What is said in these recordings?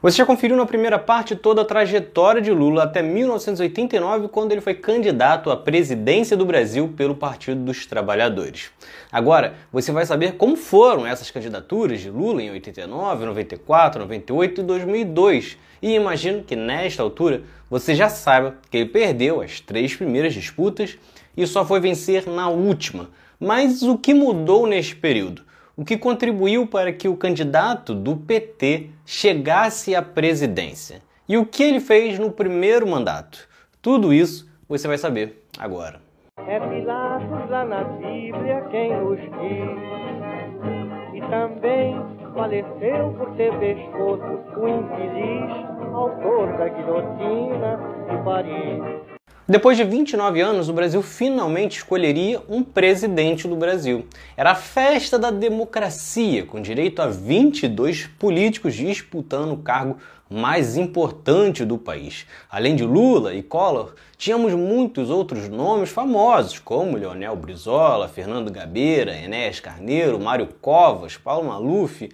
Você já conferiu na primeira parte toda a trajetória de Lula até 1989, quando ele foi candidato à presidência do Brasil pelo Partido dos Trabalhadores. Agora, você vai saber como foram essas candidaturas de Lula em 89, 94, 98 e 2002. E imagino que nesta altura você já saiba que ele perdeu as três primeiras disputas e só foi vencer na última. Mas o que mudou neste período? O que contribuiu para que o candidato do PT chegasse à presidência. E o que ele fez no primeiro mandato. Tudo isso você vai saber agora. É Pilatos lá na Bíblia quem nos diz. E também faleceu por ter pescoço o infeliz autor da guilhotina de Paris. Depois de 29 anos, o Brasil finalmente escolheria um presidente do Brasil. Era a festa da democracia, com direito a 22 políticos disputando o cargo mais importante do país. Além de Lula e Collor, tínhamos muitos outros nomes famosos, como Leonel Brizola, Fernando Gabeira, Enéas Carneiro, Mário Covas, Paulo Maluf,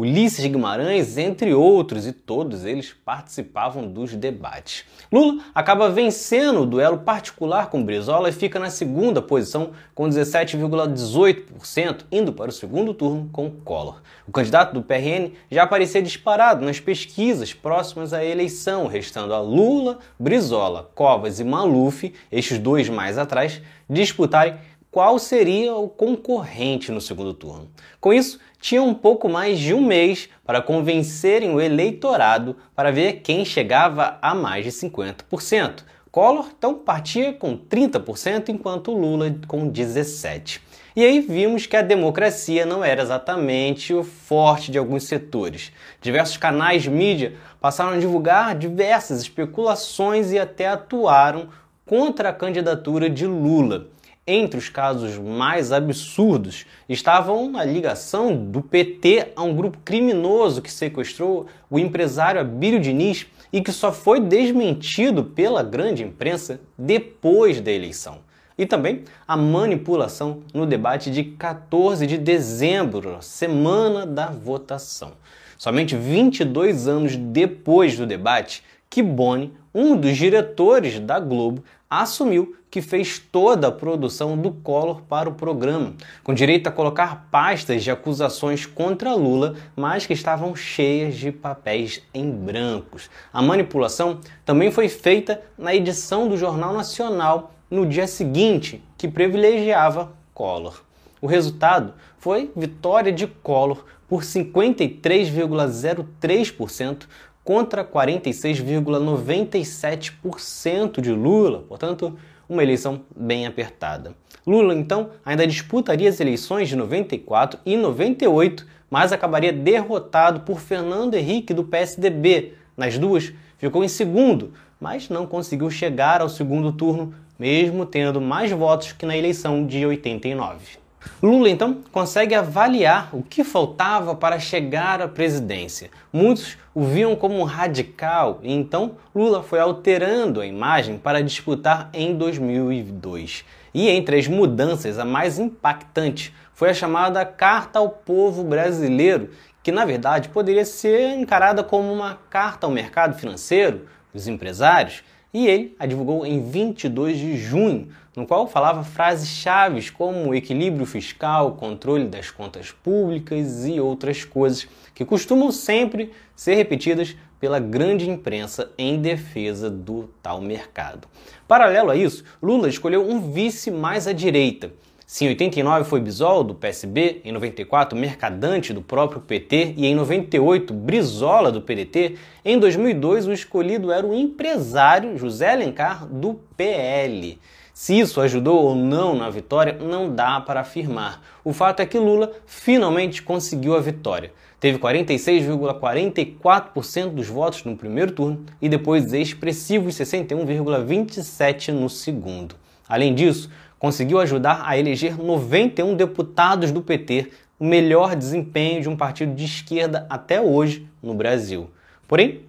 Ulisses Guimarães, entre outros, e todos eles participavam dos debates. Lula acaba vencendo o duelo particular com Brizola e fica na segunda posição com 17,18%, indo para o segundo turno com Collor. O candidato do PRN já aparecia disparado nas pesquisas próximas à eleição, restando a Lula, Brizola, Covas e Maluf, estes dois mais atrás, disputarem qual seria o concorrente no segundo turno. Com isso, tinha um pouco mais de um mês para convencerem o eleitorado para ver quem chegava a mais de 50%. Collor então partia com 30%, enquanto Lula com 17%. E aí vimos que a democracia não era exatamente o forte de alguns setores. Diversos canais de mídia passaram a divulgar diversas especulações e até atuaram contra a candidatura de Lula. Entre os casos mais absurdos estavam a ligação do PT a um grupo criminoso que sequestrou o empresário Abílio Diniz e que só foi desmentido pela grande imprensa depois da eleição. E também a manipulação no debate de 14 de dezembro, semana da votação. Somente 22 anos depois do debate, que Boni, um dos diretores da Globo, assumiu que fez toda a produção do Collor para o programa, com direito a colocar pastas de acusações contra Lula, mas que estavam cheias de papéis em brancos. A manipulação também foi feita na edição do Jornal Nacional no dia seguinte, que privilegiava Collor. O resultado foi vitória de Collor por 53,03% contra 46,97% de Lula, portanto, uma eleição bem apertada. Lula, então, ainda disputaria as eleições de 94 e 98, mas acabaria derrotado por Fernando Henrique do PSDB. Nas duas, ficou em segundo, mas não conseguiu chegar ao segundo turno, mesmo tendo mais votos que na eleição de 89. Lula então consegue avaliar o que faltava para chegar à presidência. Muitos o viam como radical e então Lula foi alterando a imagem para disputar em 2002. E entre as mudanças, a mais impactante foi a chamada Carta ao Povo Brasileiro, que na verdade poderia ser encarada como uma carta ao mercado financeiro, dos empresários, e ele a divulgou em 22 de junho, no qual falava frases chaves como equilíbrio fiscal, controle das contas públicas e outras coisas que costumam sempre ser repetidas pela grande imprensa em defesa do tal mercado. Paralelo a isso, Lula escolheu um vice mais à direita, se em 89 foi Bisol, do PSB, em 94 Mercadante, do próprio PT e em 98 Brizola, do PDT, em 2002 o escolhido era o empresário José Alencar, do PL. Se isso ajudou ou não na vitória, não dá para afirmar. O fato é que Lula finalmente conseguiu a vitória. Teve 46,44% dos votos no primeiro turno e depois expressivos 61,27% no segundo. Além disso, conseguiu ajudar a eleger 91 deputados do PT, o melhor desempenho de um partido de esquerda até hoje no Brasil. Porém,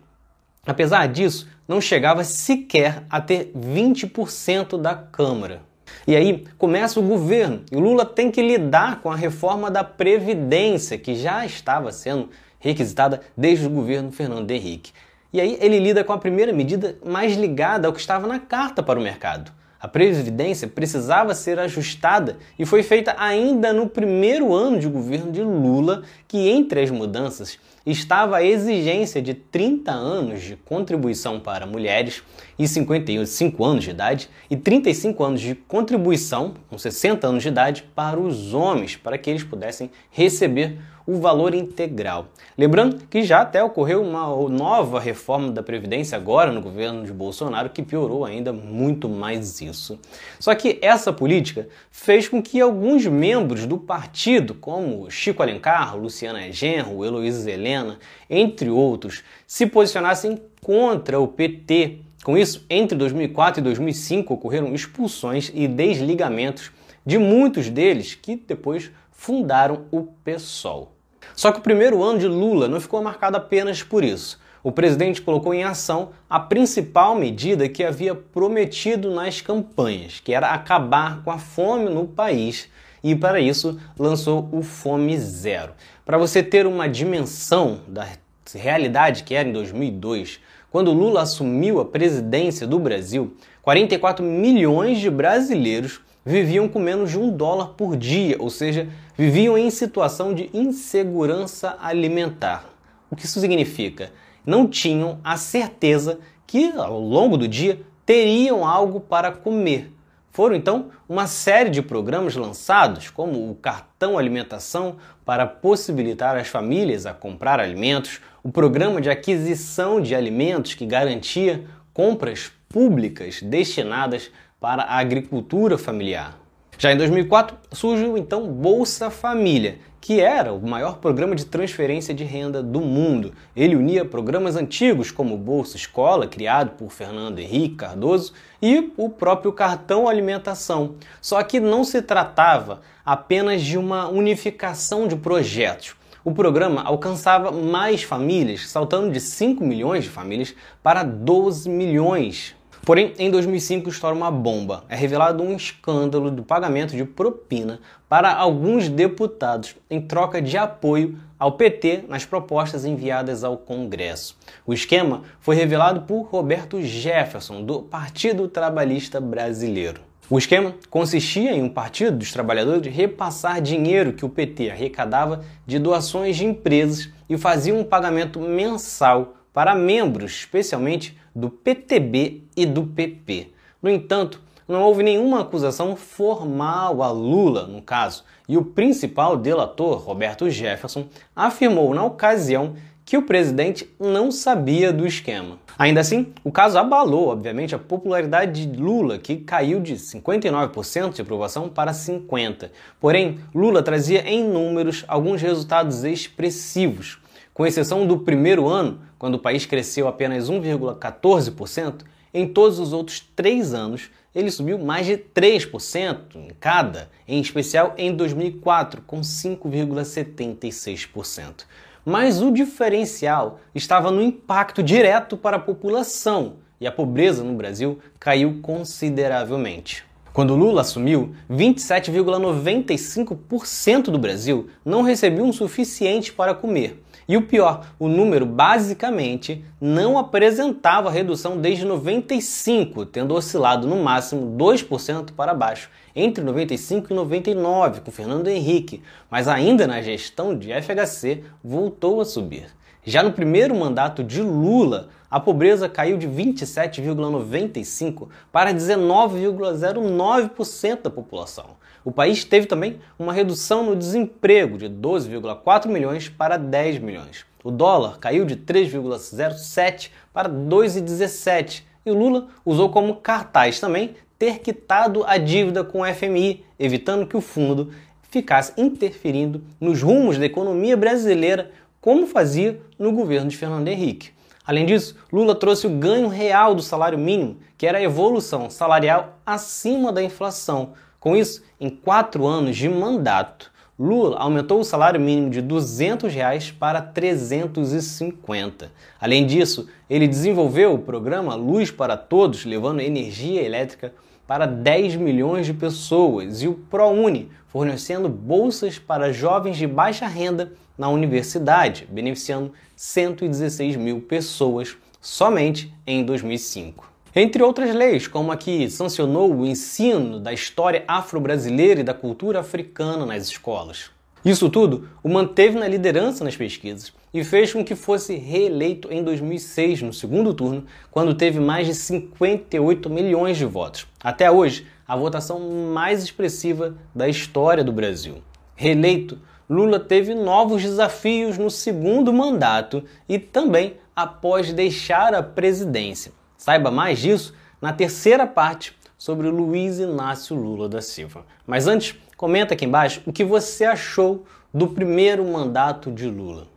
apesar disso, não chegava sequer a ter 20% da Câmara. E aí começa o governo e Lula tem que lidar com a reforma da Previdência, que já estava sendo requisitada desde o governo Fernando Henrique. E aí ele lida com a primeira medida mais ligada ao que estava na carta para o mercado. A previdência precisava ser ajustada e foi feita ainda no primeiro ano de governo de Lula, que entre as mudanças estava a exigência de 30 anos de contribuição para mulheres e 55 anos de idade e 35 anos de contribuição, com 60 anos de idade, para os homens, para que eles pudessem receber o valor integral. Lembrando que já até ocorreu uma nova reforma da Previdência agora no governo de Bolsonaro que piorou ainda muito mais isso. Só que essa política fez com que alguns membros do partido, como Chico Alencar, Luciana Genro, Heloísa Helena, entre outros, se posicionassem contra o PT. Com isso, entre 2004 e 2005 ocorreram expulsões e desligamentos de muitos deles que depois fundaram o PSOL. Só que o primeiro ano de Lula não ficou marcado apenas por isso. O presidente colocou em ação a principal medida que havia prometido nas campanhas, que era acabar com a fome no país, e para isso lançou o Fome Zero. Para você ter uma dimensão da realidade que era em 2002, quando Lula assumiu a presidência do Brasil, 44 milhões de brasileiros viviam com menos de um dólar por dia, ou seja, viviam em situação de insegurança alimentar. O que isso significa? Não tinham a certeza que ao longo do dia teriam algo para comer. Foram então uma série de programas lançados, como o cartão alimentação para possibilitar as famílias a comprar alimentos, o programa de aquisição de alimentos que garantia compras públicas destinadas para a agricultura familiar. Já em 2004 surgiu então Bolsa Família, que era o maior programa de transferência de renda do mundo. Ele unia programas antigos como Bolsa Escola, criado por Fernando Henrique Cardoso, e o próprio cartão alimentação. Só que não se tratava apenas de uma unificação de projetos. O programa alcançava mais famílias, saltando de 5 milhões de famílias para 12 milhões Porém, em 2005 estoura uma bomba. É revelado um escândalo do pagamento de propina para alguns deputados em troca de apoio ao PT nas propostas enviadas ao Congresso. O esquema foi revelado por Roberto Jefferson, do Partido Trabalhista Brasileiro. O esquema consistia em um partido dos trabalhadores repassar dinheiro que o PT arrecadava de doações de empresas e fazia um pagamento mensal para membros, especialmente do PTB e do PP. No entanto, não houve nenhuma acusação formal a Lula, no caso, e o principal delator, Roberto Jefferson, afirmou na ocasião que o presidente não sabia do esquema. Ainda assim, o caso abalou, obviamente, a popularidade de Lula, que caiu de 59% de aprovação para 50%. Porém, Lula trazia em números alguns resultados expressivos. Com exceção do primeiro ano, quando o país cresceu apenas 1,14%, em todos os outros três anos ele subiu mais de 3% em cada, em especial em 2004, com 5,76%. Mas o diferencial estava no impacto direto para a população e a pobreza no Brasil caiu consideravelmente. Quando Lula assumiu, 27,95% do Brasil não recebeu o suficiente para comer. E o pior, o número basicamente não apresentava redução desde 95, tendo oscilado no máximo 2% para baixo entre 95 e 99 com Fernando Henrique, mas ainda na gestão de FHC voltou a subir. Já no primeiro mandato de Lula, a pobreza caiu de 27,95% para 19,09% da população. O país teve também uma redução no desemprego de 12,4 milhões para 10 milhões. O dólar caiu de 3,07 para 2,17 e Lula usou como cartaz também ter quitado a dívida com o FMI, evitando que o fundo ficasse interferindo nos rumos da economia brasileira, como fazia no governo de Fernando Henrique. Além disso, Lula trouxe o ganho real do salário mínimo, que era a evolução salarial acima da inflação. Com isso, em quatro anos de mandato, Lula aumentou o salário mínimo de 200 reais para 350. Além disso, ele desenvolveu o programa Luz para Todos, levando energia elétrica para 10 milhões de pessoas, e o ProUni, fornecendo bolsas para jovens de baixa renda na universidade, beneficiando 116 mil pessoas somente em 2005. Entre outras leis, como a que sancionou o ensino da história afro-brasileira e da cultura africana nas escolas. Isso tudo o manteve na liderança nas pesquisas e fez com que fosse reeleito em 2006 no segundo turno, quando teve mais de 58 milhões de votos. Até hoje, a votação mais expressiva da história do Brasil. Reeleito, Lula teve novos desafios no segundo mandato e também após deixar a presidência. Saiba mais disso na terceira parte sobre Luiz Inácio Lula da Silva. Mas antes, comenta aqui embaixo o que você achou do primeiro mandato de Lula.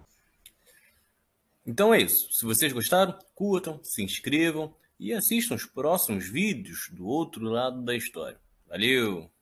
Então é isso. Se vocês gostaram, curtam, se inscrevam e assistam os próximos vídeos do outro lado da história. Valeu!